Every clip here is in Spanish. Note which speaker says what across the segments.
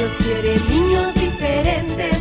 Speaker 1: Dios quiere niños diferentes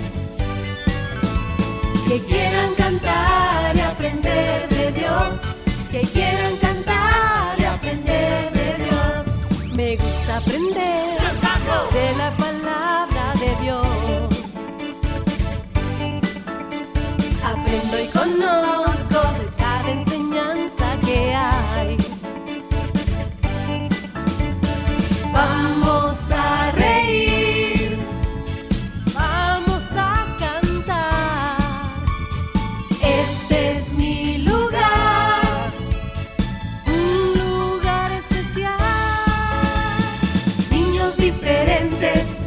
Speaker 1: Diferentes,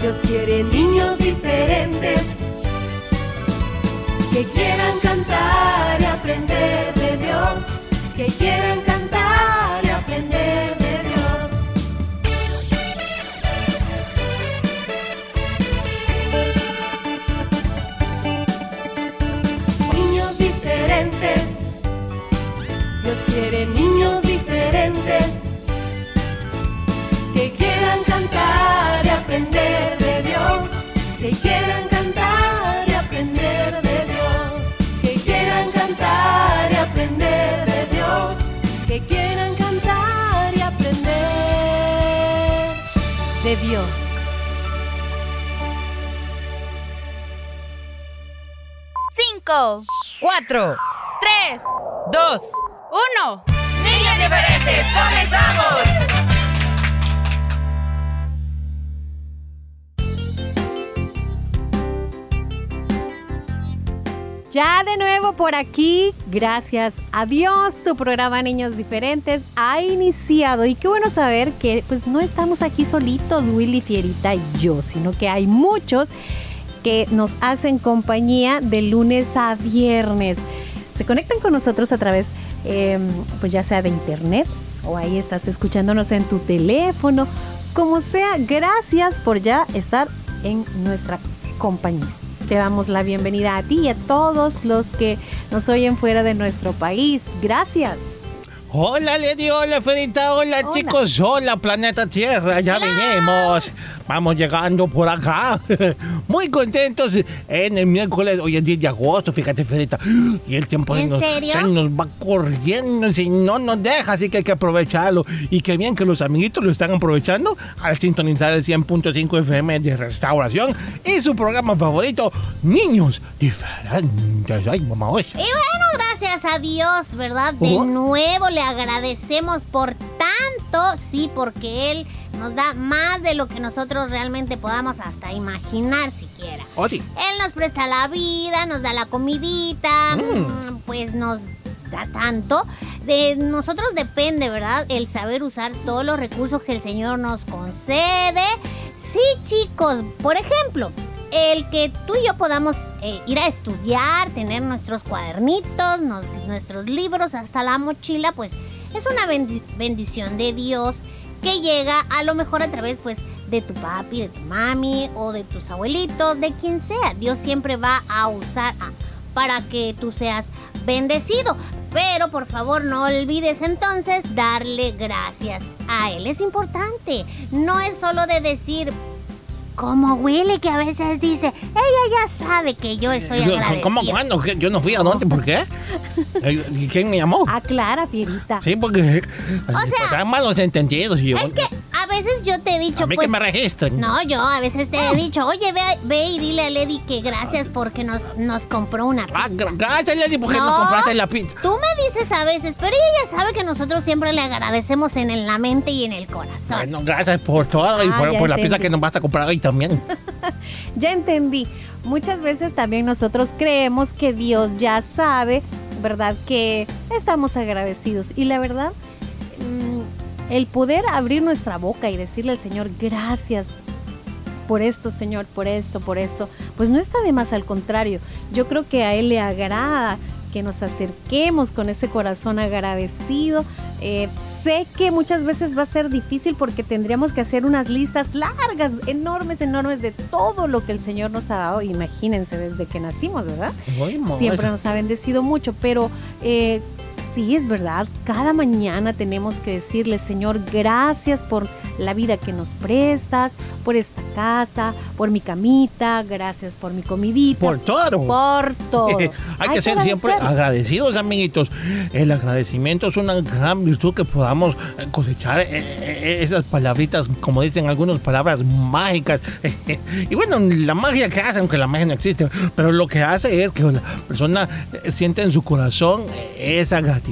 Speaker 1: Dios quiere niños diferentes. Que quieran cantar y aprender de Dios, que quieran de Dios.
Speaker 2: Cinco,
Speaker 3: Cuatro,
Speaker 2: tres,
Speaker 3: dos,
Speaker 2: uno.
Speaker 3: niños diferentes, comenzamos.
Speaker 4: Ya de nuevo por aquí, gracias a Dios, tu programa Niños Diferentes ha iniciado y qué bueno saber que pues no estamos aquí solitos, Willy Fierita y yo, sino que hay muchos que nos hacen compañía de lunes a viernes. Se conectan con nosotros a través, eh, pues ya sea de internet o ahí estás escuchándonos en tu teléfono, como sea, gracias por ya estar en nuestra compañía. Te damos la bienvenida a ti y a todos los que nos oyen fuera de nuestro país. Gracias.
Speaker 5: Hola Lady, hola Ferita, hola,
Speaker 4: Hola.
Speaker 5: chicos, hola planeta Tierra, ya venimos, vamos llegando por acá, muy contentos en el miércoles, hoy es 10 de agosto, fíjate Ferita, y el tiempo se
Speaker 2: ¿En
Speaker 5: nos, se nos va corriendo, si no nos deja, así que hay que aprovecharlo, y qué bien que los amiguitos lo están aprovechando al sintonizar el 100.5 FM de Restauración y su programa favorito, Niños Diferentes, ay mamá, oye.
Speaker 2: Y bueno, gracias a Dios, ¿verdad? De nuevo le agradecemos por tanto, sí, porque Él nos da más de lo que nosotros realmente podamos hasta imaginar siquiera.
Speaker 5: Oye.
Speaker 2: Él nos presta la vida, nos da la comidita,
Speaker 5: Mm.
Speaker 2: mm, pues nos da tanto. De nosotros depende, ¿verdad? El saber usar todos los recursos que el Señor nos concede. Sí, chicos, por ejemplo, el que tú y yo podamos eh, ir a estudiar, tener nuestros cuadernitos, nuestros libros, hasta la mochila, pues es una bendi- bendición de Dios que llega a lo mejor a través pues de tu papi, de tu mami o de tus abuelitos, de quien sea. Dios siempre va a usar para que tú seas bendecido. Pero por favor no olvides entonces darle gracias a Él. Es importante. No es solo de decir... Como huele que a veces dice, ella ya sabe que yo estoy agradecida.
Speaker 5: ¿Cómo cuándo? Yo no fui a dónde, ¿por qué? ¿Quién me llamó?
Speaker 4: Aclara, Fierita.
Speaker 5: Sí, porque
Speaker 2: O sea-
Speaker 5: pasaban malos entendidos. Y yo,
Speaker 2: Es que veces yo te he dicho,
Speaker 5: a mí
Speaker 2: pues...
Speaker 5: que me registren.
Speaker 2: No, yo a veces te he dicho, oye, ve, ve y dile a Lady que gracias porque nos, nos compró una pizza.
Speaker 5: Ah, gra- gracias, Lady, porque
Speaker 2: No.
Speaker 5: me compraste la pizza.
Speaker 2: Tú me dices a veces, pero ella ya sabe que nosotros siempre le agradecemos en el- la mente y en el corazón.
Speaker 5: Bueno, gracias por todo y
Speaker 4: Ah,
Speaker 5: por, por la pizza que nos vas a comprar hoy también.
Speaker 4: Ya entendí. Muchas veces también nosotros creemos que Dios ya sabe, ¿verdad? Que estamos agradecidos. Y la verdad, mm, el poder abrir nuestra boca y decirle al Señor, gracias por esto, Señor, por esto, por esto, pues no está de más, al contrario. Yo creo que a Él le agrada que nos acerquemos con ese corazón agradecido. Eh, sé que muchas veces va a ser difícil porque tendríamos que hacer unas listas largas, enormes, enormes de todo lo que el Señor nos ha dado. Imagínense desde que nacimos, ¿verdad? Siempre nos ha bendecido mucho, pero eh, Así es verdad, cada mañana tenemos que decirle, Señor, gracias por la vida que nos prestas, por esta casa, por mi camita, gracias por mi comidita.
Speaker 5: Por todo.
Speaker 4: Por todo.
Speaker 5: Hay que ser siempre agradecidos, amiguitos. El agradecimiento es una gran virtud que podamos eh, cosechar eh, eh, esas palabritas, como dicen algunos, palabras mágicas. Y bueno, la magia que hace, aunque la magia no existe, pero lo que hace es que la persona siente en su corazón esa gratitud,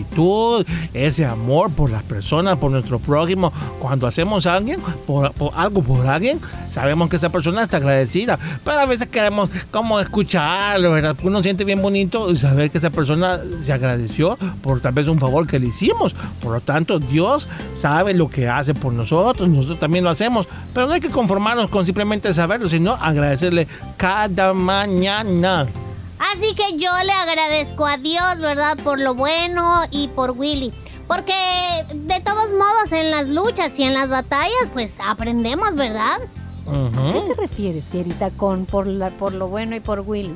Speaker 5: ese amor por las personas, por nuestro prójimo. Cuando hacemos a alguien, por, por algo por alguien, sabemos que esa persona está agradecida. Pero a veces queremos como escucharlo, ¿verdad? Uno siente bien bonito saber que esa persona se agradeció por tal vez un favor que le hicimos. Por lo tanto, Dios sabe lo que hace por nosotros, nosotros también lo hacemos. Pero no hay que conformarnos con simplemente saberlo, sino agradecerle cada mañana.
Speaker 2: Así que yo le agradezco a Dios, ¿verdad? Por lo bueno y por Willy. Porque de todos modos en las luchas y en las batallas pues aprendemos, ¿verdad?
Speaker 5: Ujú.
Speaker 4: ¿Qué te refieres, Fierita, con por, la, por lo bueno y por Willy?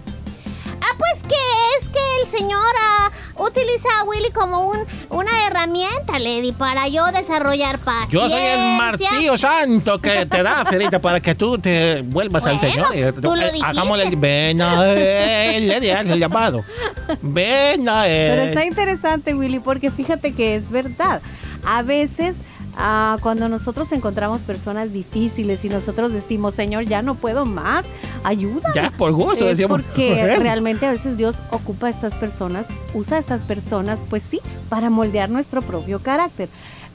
Speaker 2: El señor utiliza a Willy como un, una herramienta, Lady, para yo desarrollar paciencia.
Speaker 5: Yo soy el martillo santo que te da, Ferita, para que tú te vuelvas al Señor. y-
Speaker 2: tú lo
Speaker 5: eh,
Speaker 2: dijiste.
Speaker 5: Hagámosle el ven a él, le di el llamado. Ven a
Speaker 4: Pero
Speaker 5: él.
Speaker 4: está interesante, Willy, porque fíjate que es verdad. A veces, ah, cuando nosotros encontramos personas difíciles y nosotros decimos, Señor, ya no puedo más, ayuda.
Speaker 5: Ya por gusto,
Speaker 4: es
Speaker 5: decíamos.
Speaker 4: porque
Speaker 5: Por
Speaker 4: realmente a veces Dios ocupa a estas personas, usa a estas personas, pues sí, para moldear nuestro propio carácter.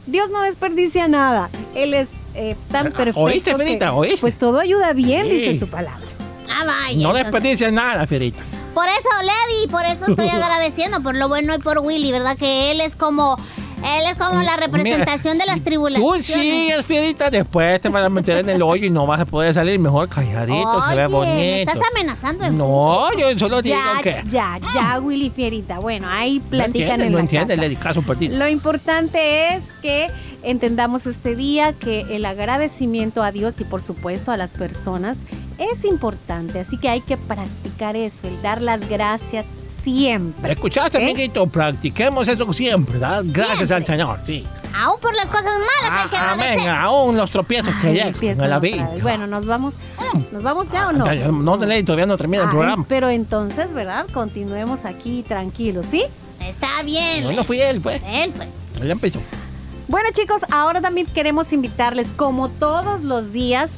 Speaker 4: Dios no desperdicia nada. Él es eh, tan perfecto.
Speaker 5: ¿Oíste,
Speaker 4: que,
Speaker 5: Ferita? ¿Oíste?
Speaker 4: Pues todo ayuda bien,
Speaker 5: Sí.
Speaker 4: dice su palabra.
Speaker 2: Ah, vaya.
Speaker 5: No
Speaker 2: entonces-
Speaker 5: desperdicies nada, Ferita.
Speaker 2: Por eso, Lady, por eso estoy agradeciendo por lo bueno y por Willy, ¿verdad? Que él es como, él es como la representación
Speaker 5: Mira,
Speaker 2: de las tribulaciones.
Speaker 5: Tú sigues, Fierita, después te van a meter en el hoyo y no vas a poder salir. Mejor calladito, se ve
Speaker 2: Oye,
Speaker 5: bonito.
Speaker 2: me estás amenazando en
Speaker 5: No, yo solo digo
Speaker 4: Ya,
Speaker 5: que.
Speaker 4: ya, ya, Willy Fierita. Bueno, ahí
Speaker 5: No
Speaker 4: platican en
Speaker 5: no
Speaker 4: la
Speaker 5: entiendes,
Speaker 4: casa.
Speaker 5: le caso perdido.
Speaker 4: Lo importante es que entendamos este día que el agradecimiento a Dios y por supuesto a las personas es importante. Así que hay que practicar eso, el dar las gracias siempre.
Speaker 5: ¿Escuchaste,
Speaker 4: ¿Eh?
Speaker 5: amiguito? Practiquemos eso siempre, ¿verdad? Gracias al Señor, sí.
Speaker 2: Aún por las cosas malas hay que
Speaker 5: Ah,
Speaker 2: agradecer.
Speaker 5: Amén, aún los tropiezos que
Speaker 4: Ay,
Speaker 5: llegan
Speaker 4: empiezan
Speaker 5: a la vida.
Speaker 4: Bueno, nos vamos, nos vamos ya o no.
Speaker 5: Ya, No, Nelly, todavía no termina el programa.
Speaker 4: pero entonces, ¿verdad? Continuemos aquí tranquilos, ¿sí?
Speaker 2: Está bien.
Speaker 5: No, no fui él, fue.
Speaker 2: Él fue.
Speaker 5: Él empezó.
Speaker 4: Bueno chicos, ahora también queremos invitarles como todos los días.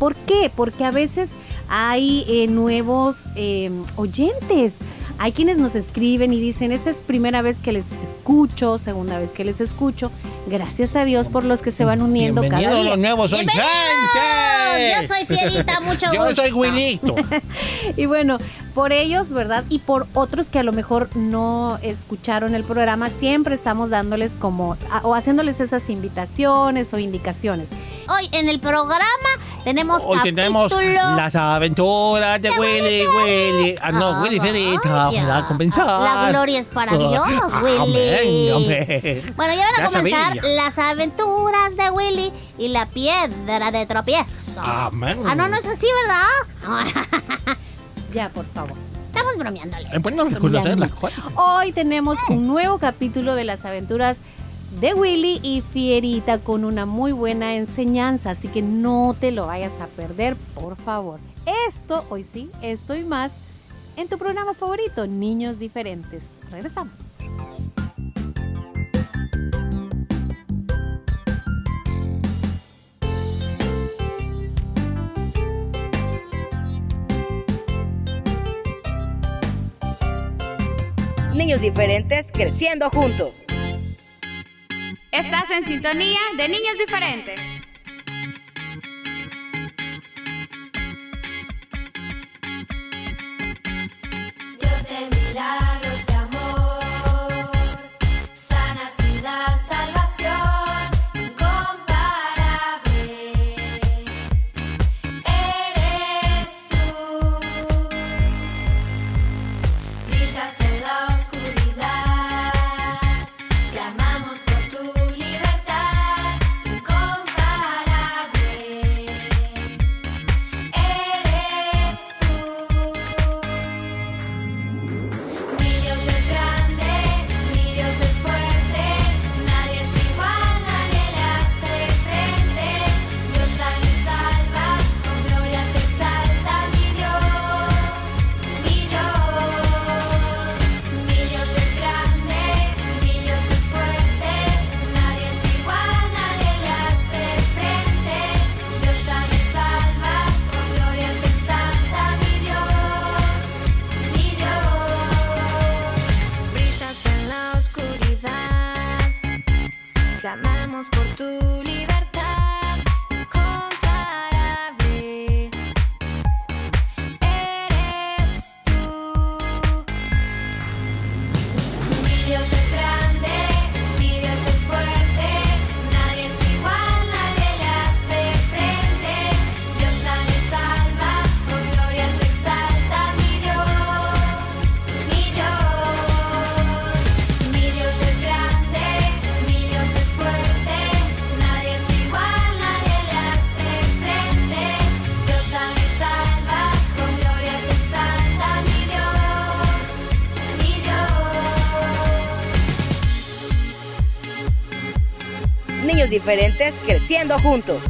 Speaker 4: ¿Por qué? Porque a veces hay eh, nuevos eh, oyentes. Hay quienes nos escriben y dicen, esta es primera vez que les escucho, segunda vez que les escucho. Gracias a Dios por los que se van uniendo cada
Speaker 5: Bienvenidos
Speaker 4: día.
Speaker 5: los nuevos.
Speaker 2: Yo soy Fierita, mucho
Speaker 5: Yo
Speaker 2: gusto.
Speaker 5: soy Willito.
Speaker 4: Y bueno, por ellos, ¿verdad? Y por otros que a lo mejor no escucharon el programa, siempre estamos dándoles como, o haciéndoles esas invitaciones o indicaciones.
Speaker 2: Hoy en el programa tenemos
Speaker 5: Hoy tenemos
Speaker 2: capítulo-
Speaker 5: las aventuras de Willy, Willy. Ah, no,
Speaker 2: Ah,
Speaker 5: Willy Ferita,
Speaker 2: vaya.
Speaker 5: para comenzar.
Speaker 2: La gloria es para Dios,
Speaker 5: Ah,
Speaker 2: Willy.
Speaker 5: Amén, amén.
Speaker 2: Bueno, ya van a comenzar
Speaker 5: sabía.
Speaker 2: las aventuras de Willy y la piedra de tropiezo.
Speaker 5: Amén.
Speaker 2: Ah, no, no es así, ¿verdad?
Speaker 4: Ya, por favor.
Speaker 2: Estamos bromeándole.
Speaker 5: Es bueno reconocer las cosas.
Speaker 4: Hoy tenemos un nuevo capítulo de las aventuras de Willy y Fierita con una muy buena enseñanza, así que no te lo vayas a perder, por favor. Esto, hoy sí, esto y más en tu programa favorito, Niños Diferentes. Regresamos.
Speaker 3: Niños diferentes creciendo juntos.
Speaker 6: Estás en sintonía de niños diferentes.
Speaker 3: Diferentes creciendo juntos.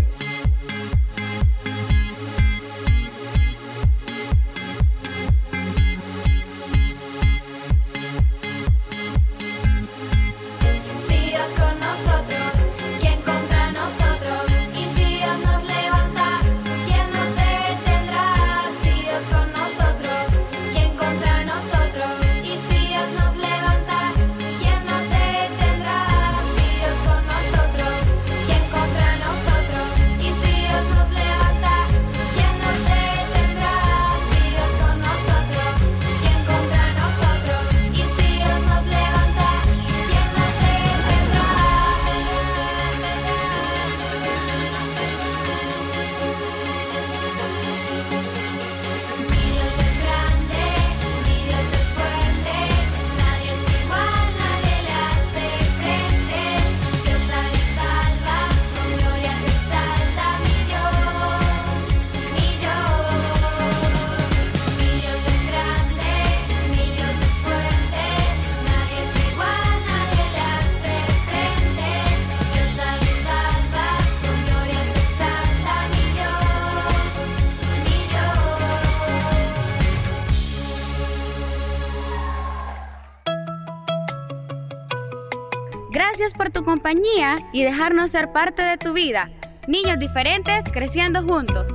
Speaker 6: Compañía y dejarnos ser parte de tu vida. Niños diferentes creciendo juntos.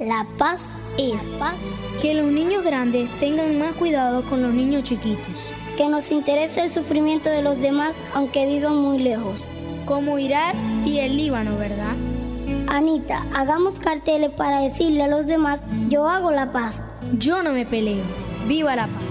Speaker 7: La paz es paz. Que los niños grandes tengan más cuidado con los niños chiquitos. Que nos interese el sufrimiento de los demás aunque vivan muy lejos. Como Irak y el Líbano, ¿verdad? Anita, hagamos carteles para decirle a los demás, yo hago la paz. Yo no me peleo. Viva la paz.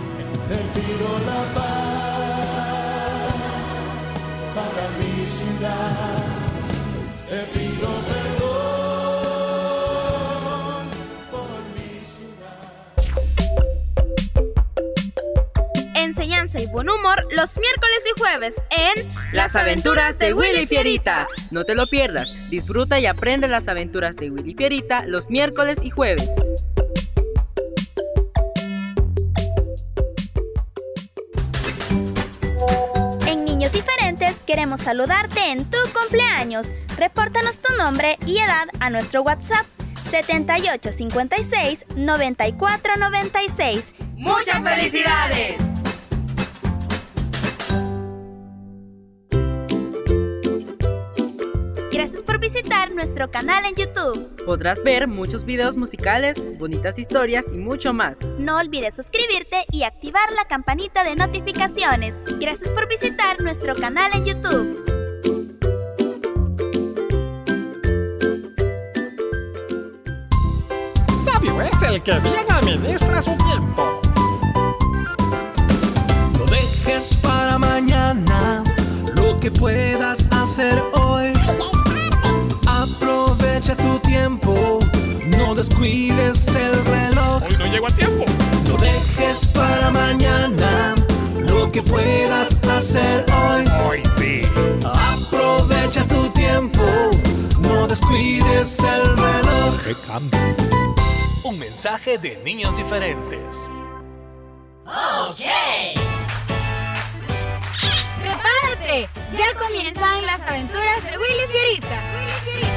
Speaker 6: Enseñanza y buen humor los miércoles y jueves en
Speaker 8: Las aventuras de Willy Fierita. No te lo pierdas. Disfruta y aprende las aventuras de Willy Fierita los miércoles y jueves.
Speaker 9: Queremos saludarte en tu cumpleaños. Repórtanos tu nombre y edad a nuestro WhatsApp 7856 9496.
Speaker 6: ¡Muchas felicidades!
Speaker 9: Por visitar nuestro canal en YouTube.
Speaker 8: Podrás ver muchos videos musicales, bonitas historias y mucho más.
Speaker 9: No olvides suscribirte y activar la campanita de notificaciones. Gracias por visitar nuestro canal en YouTube.
Speaker 10: Sabio es el que bien administra su tiempo.
Speaker 11: No dejes para mañana lo que puedas hacer hoy. Descuides el reloj.
Speaker 10: Hoy no llego a tiempo.
Speaker 11: No dejes para mañana lo que puedas hacer hoy.
Speaker 10: Hoy sí.
Speaker 11: Aprovecha tu tiempo, no descuides el reloj.
Speaker 10: ¡Qué cambio! Un mensaje de niños diferentes.
Speaker 6: ¡Prepárate! Ya comienzan las aventuras de Willy Fierita. Willy Fierita.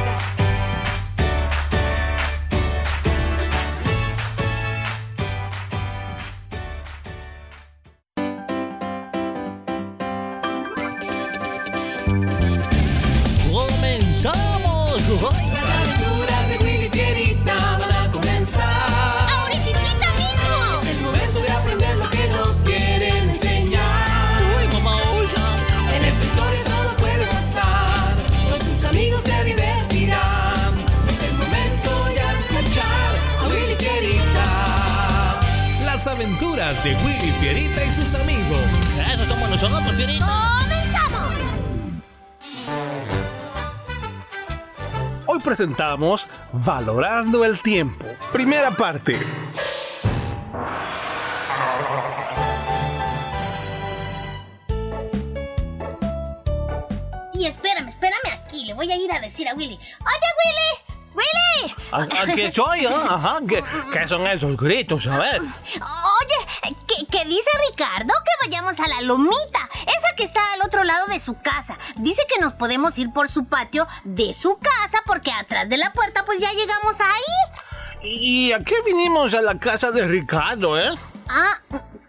Speaker 5: ¡Comenzamos!
Speaker 10: Hoy presentamos Valorando el Tiempo. Primera parte.
Speaker 2: Sí, espérame, espérame aquí. Le voy a ir a decir a Willy. Oye, Willy. Willy.
Speaker 5: ¿A, a qué soy? ah? Ajá, ¿qué, qué son esos gritos? A ver.
Speaker 2: Oye, ¿qué, dice Ricardo? Que vayamos a la lomita. esa que está al otro lado de su casa. Dice que nos podemos ir por su patio de su casa porque atrás de la puerta pues ya llegamos ahí.
Speaker 5: ¿Y a qué vinimos a la casa de Ricardo, eh?
Speaker 2: Ah,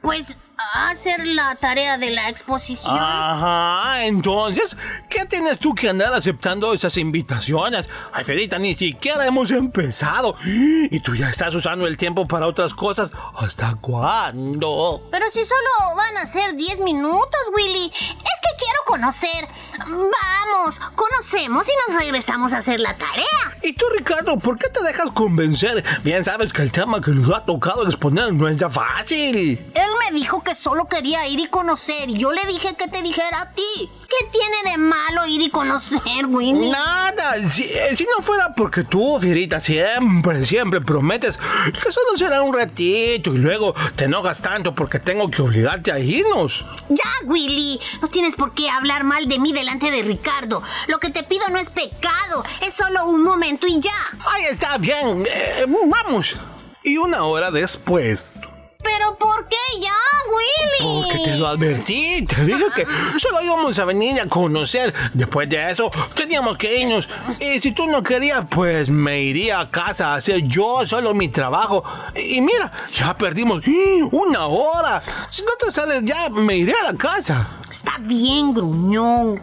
Speaker 2: pues a hacer la tarea de la exposición.
Speaker 5: Ajá, entonces, ¿qué tienes tú que andar aceptando esas invitaciones? Ay, Fedita, ni siquiera hemos empezado. Y tú ya estás usando el tiempo para otras cosas. ¿Hasta cuándo?
Speaker 2: Pero si solo van a ser 10 minutos, Willy. Es quiero conocer. Vamos, conocemos y nos regresamos a hacer la tarea.
Speaker 5: ¿Y tú, Ricardo, por qué te dejas convencer? Bien sabes que el tema que nos ha tocado exponer no es ya fácil.
Speaker 2: Él me dijo que solo quería ir y conocer y yo le dije que te dijera a ti. ¿Qué tiene de malo ir y conocer, Willy?
Speaker 5: Nada, si, eh, si no fuera porque tú, Fierita, siempre, siempre prometes que solo será un ratito y luego te enojas tanto porque tengo que obligarte a irnos.
Speaker 2: Ya, Willy, no tienes por qué hablar mal de mí delante de Ricardo. Lo que te pido no es pecado, es solo un momento y ya.
Speaker 5: Ay, está bien, eh, vamos.
Speaker 11: Y una hora después.
Speaker 2: ¿Pero por qué ya, Willy?
Speaker 5: Porque te lo advertí, te dije que solo íbamos a venir a conocer. Después de eso, teníamos que irnos. Y si tú no querías, pues me iría a casa a hacer yo solo mi trabajo. Y mira, ya perdimos una hora. Si no te sales ya, me iré a la casa.
Speaker 2: Está bien, gruñón.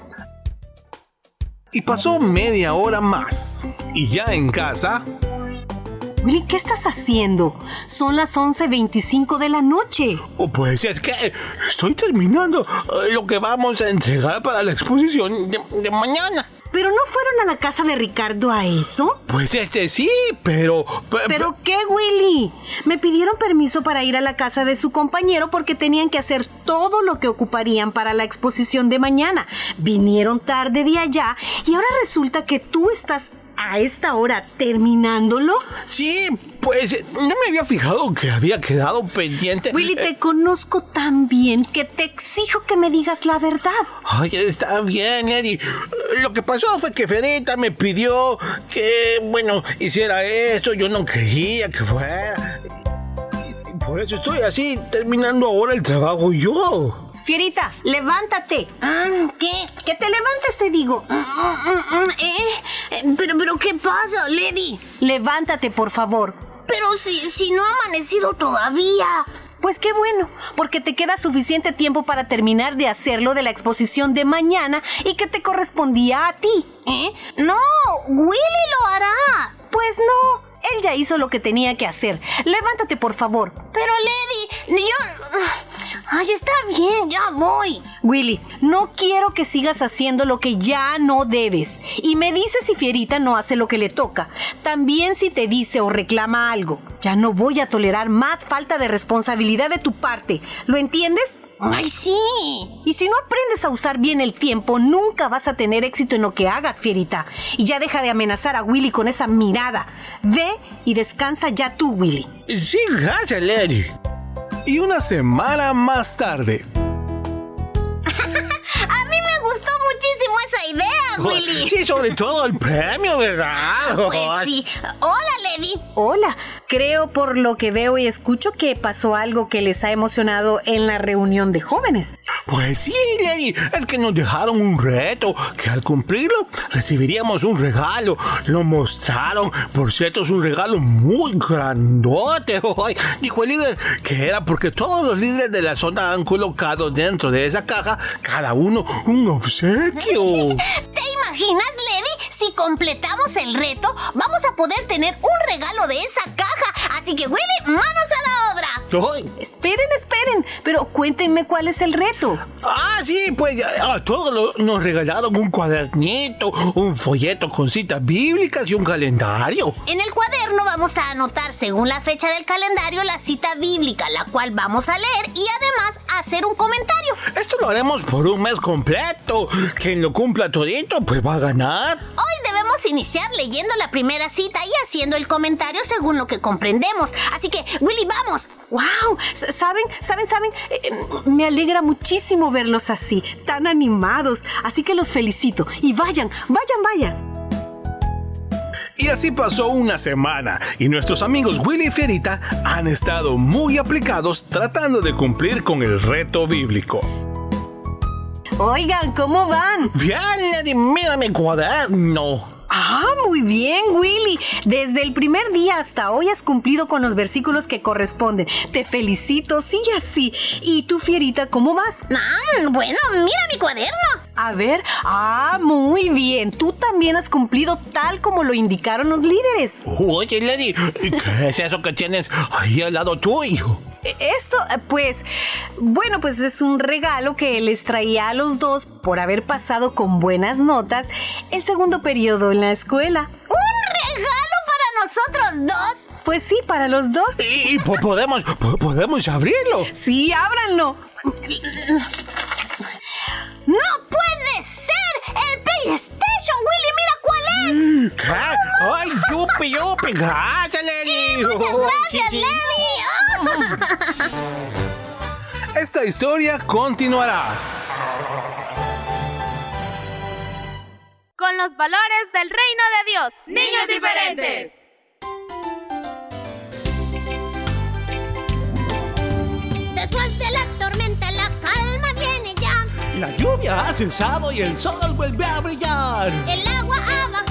Speaker 11: Y pasó media hora más. Y ya en casa,
Speaker 12: Willy, ¿qué estás haciendo? Son las 11.25 de la noche.
Speaker 5: Oh, Pues es que estoy terminando eh, lo que vamos a entregar para la exposición de, de mañana.
Speaker 12: ¿Pero no fueron a la casa de Ricardo a eso?
Speaker 5: Pues este sí, pero... pe-
Speaker 12: ¿Pero qué, Willy? Me pidieron permiso para ir a la casa de su compañero porque tenían que hacer todo lo que ocuparían para la exposición de mañana. Vinieron tarde de allá y ahora resulta que tú estás a esta hora terminándolo.
Speaker 5: Sí, pues eh, no me había fijado que había quedado pendiente.
Speaker 12: Willy, te conozco tan bien que te exijo que me digas la verdad.
Speaker 5: Ay, está bien, Eddie. Lo que pasó fue que Ferita me pidió que, bueno, hiciera esto. Yo no quería que fuera. Por eso estoy así, terminando ahora el trabajo yo.
Speaker 12: Fierita, levántate.
Speaker 2: Mm, ¿Qué?
Speaker 12: Que te levantes, te digo.
Speaker 2: Mm, mm, ¿Eh? Eh, Pero, pero, ¿qué pasa, Lady?
Speaker 12: Levántate, por favor.
Speaker 2: Pero si, si no ha amanecido todavía.
Speaker 12: Pues qué bueno, porque te queda suficiente tiempo para terminar de hacerlo de la exposición de mañana y que te correspondía a ti.
Speaker 2: ¿Eh? No, Willy lo hará.
Speaker 12: Pues no, él ya hizo lo que tenía que hacer. Levántate, por favor.
Speaker 2: Pero, Lady, yo... Ay, está bien, ya voy.
Speaker 12: Willy, no quiero que sigas haciendo lo que ya no debes. Y me dices si Fierita no hace lo que le toca. También si te dice o reclama algo. Ya no voy a tolerar más falta de responsabilidad de tu parte. ¿Lo entiendes?
Speaker 2: Ay, sí.
Speaker 12: Y si no aprendes a usar bien el tiempo, nunca vas a tener éxito en lo que hagas, Fierita. Y ya deja de amenazar a Willy con esa mirada. Ve y descansa ya tú, Willy.
Speaker 5: Sí, gracias, Lady.
Speaker 11: Y una semana más tarde.
Speaker 2: A mí me gustó muchísimo esa idea, Willy.
Speaker 5: Sí, sobre todo el premio, ¿verdad?
Speaker 2: Pues sí. Hola, Lady.
Speaker 12: Hola, creo por lo que veo y escucho que pasó algo que les ha emocionado en la reunión de jóvenes.
Speaker 5: Pues sí, Lady, es que nos dejaron un reto, que al cumplirlo recibiríamos un regalo. Lo mostraron, por cierto, es un regalo muy grandote. Ay, Dijo el líder que era porque todos los líderes de la zona han colocado dentro de esa caja, cada uno un obsequio.
Speaker 2: ¿Te imaginas, Lady? Si completamos el reto, vamos a poder tener un regalo de esa caja. Así que, Willy, manos a la obra.
Speaker 5: Ay,
Speaker 12: Esperen, esperen, pero cuéntenme cuál es el reto.
Speaker 5: Ah, sí, pues a todos lo- nos regalaron un cuadernito, un folleto con citas bíblicas y un calendario.
Speaker 2: En el cuaderno vamos a anotar, según la fecha del calendario, la cita bíblica, la cual vamos a leer y además hacer un comentario.
Speaker 5: Esto lo haremos por un mes completo. Quien lo cumpla todito, pues va a ganar.
Speaker 2: Hoy debemos iniciar leyendo la primera cita y haciendo el comentario según lo que comprendemos. Así que, Willy, vamos.
Speaker 12: ¡Wow! ¿Saben? ¿Saben? ¿Saben? Eh, eh, me alegra muchísimo verlos así, tan animados. Así que los felicito. Y vayan, vayan, vayan.
Speaker 11: Y así pasó una semana y nuestros amigos Willy y Fierita han estado muy aplicados tratando de cumplir con el reto bíblico.
Speaker 12: Oigan, ¿cómo van?
Speaker 5: Bien, Lady, mira mi cuaderno.
Speaker 12: Ah, muy bien, Willy. Desde el primer día hasta hoy has cumplido con los versículos que corresponden. Te felicito, sí y así. ¿Y tú, Fierita, cómo vas?
Speaker 2: Ah, bueno, mira mi cuaderno.
Speaker 12: A ver, ah, muy bien. Tú también has cumplido tal como lo indicaron los líderes.
Speaker 5: Oye, Lady, ¿qué es eso que tienes ahí al lado tuyo?
Speaker 12: Eso, eh, pues, bueno, pues es un regalo que les traía a los dos por haber pasado con buenas notas el segundo periodo en la escuela.
Speaker 2: ¿Un regalo para nosotros dos?
Speaker 12: Pues sí, para los dos.
Speaker 5: ¿Y po- podemos, po- podemos abrirlo?
Speaker 12: Sí, ábranlo.
Speaker 2: ¡No puede ser! ¡El cuál
Speaker 5: ¡Ay, yupi, yupi! ¡Gracias, Lady!
Speaker 2: ¡Muchas gracias. Lady!
Speaker 13: Esta historia continuará.
Speaker 6: Con los valores del reino de Dios. Niños diferentes.
Speaker 2: Después de la tormenta, la calma viene ya.
Speaker 5: La lluvia ha cesado y el sol vuelve a brillar.
Speaker 2: El agua ha bajado,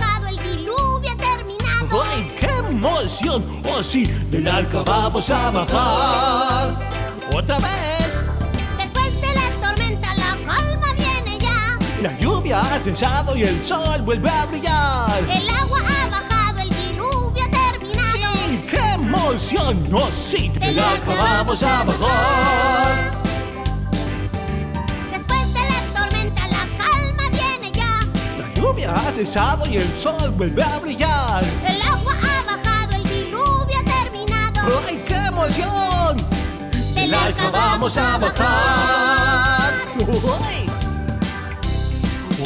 Speaker 2: terminado.
Speaker 5: ¡Ay, qué emoción! ¡Oh, sí! Del arca vamos a bajar. ¡Otra vez!
Speaker 2: Después de la tormenta, la calma viene ya.
Speaker 5: La lluvia ha cesado y el sol vuelve a brillar.
Speaker 2: El agua ha bajado, el diluvio ha terminado.
Speaker 5: ¡Sí! ¡Qué emoción! ¡Oh, sí! Del arca vamos a bajar. Lluvia ha cesado y el sol vuelve a brillar.
Speaker 2: El agua ha bajado, el diluvio ha terminado.
Speaker 5: ¡Ay, qué emoción!
Speaker 2: Del arca
Speaker 5: vamos a bajar. ¡Uy!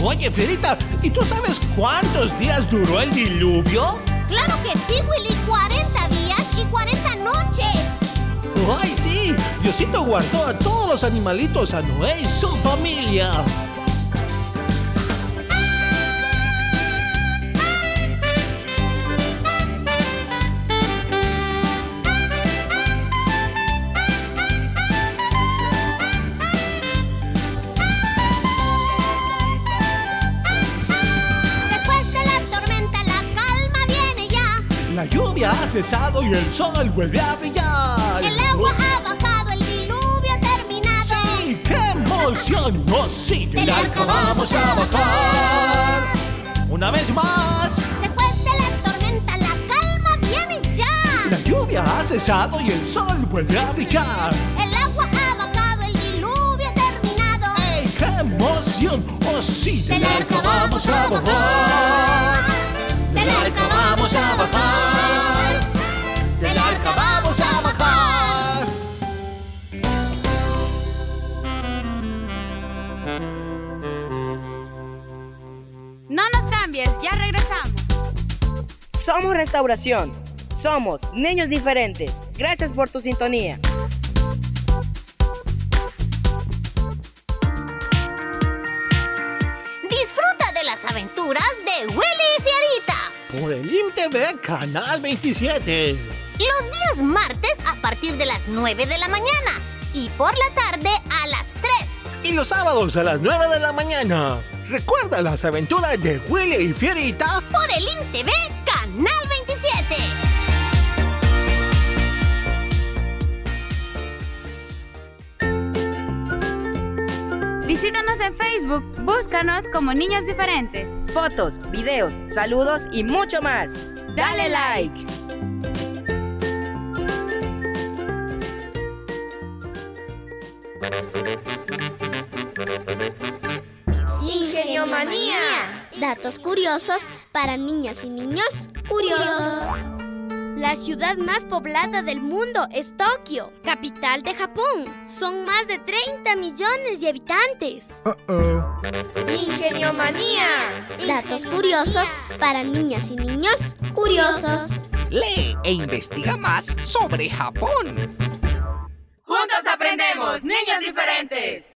Speaker 5: Oye, Fierita, ¿y tú sabes cuántos días duró el diluvio?
Speaker 2: Claro que sí, Willy. 40 días y 40 noches.
Speaker 5: ¡Ay, sí! Diosito guardó a todos los animalitos, a Noé y su familia. Cesado y el sol vuelve a brillar.
Speaker 2: El agua ha bajado, el diluvio ha terminado.
Speaker 5: ¡Sí! ¡Qué emoción! ¡Oh, sí! Del arca vamos a bajar. Una vez más.
Speaker 2: Después de la tormenta, la calma viene ya.
Speaker 5: La lluvia ha cesado y el sol vuelve a brillar.
Speaker 2: El agua ha bajado, el diluvio ha terminado.
Speaker 5: ¡Ey, qué emoción! ¡Oh, sí! Del arca vamos a bajar.
Speaker 2: Del arca
Speaker 5: vamos a bajar.
Speaker 6: Cambies, ya regresamos.
Speaker 14: Somos Restauración. Somos niños diferentes. Gracias por tu sintonía.
Speaker 2: Disfruta de las aventuras de Willy y Fierita.
Speaker 5: Por el IMTV Canal 27.
Speaker 2: Los días martes a partir de las 9 de la mañana. Y por la tarde a las 3.
Speaker 5: Y los sábados a las 9 de la mañana. Recuerda las aventuras de Willy y Fierita.
Speaker 2: Por el IMTV Canal 27.
Speaker 6: Visítanos en Facebook, búscanos como Niños Diferentes.
Speaker 14: Fotos, videos, saludos y mucho más.
Speaker 6: Dale like.
Speaker 15: Ingeniomanía. Datos curiosos para niñas y niños curiosos. La ciudad más poblada del mundo es Tokio, capital de Japón. Son más de 30 millones de habitantes. Ingeniomanía. Datos curiosos para niñas y niños curiosos.
Speaker 16: Lee e investiga más sobre Japón.
Speaker 6: Juntos aprendemos, niños diferentes.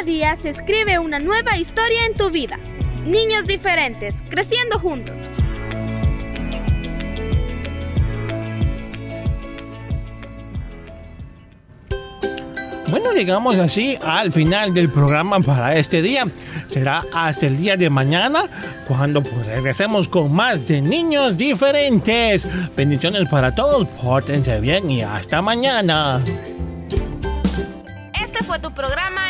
Speaker 17: Cada día se escribe una nueva historia en tu vida. Niños diferentes, creciendo juntos.
Speaker 5: Bueno, llegamos así al final del programa para este día. Será hasta el día de mañana cuando pues, regresemos con más de niños diferentes. Bendiciones para todos, pórtense bien y hasta mañana.
Speaker 17: Este fue tu programa.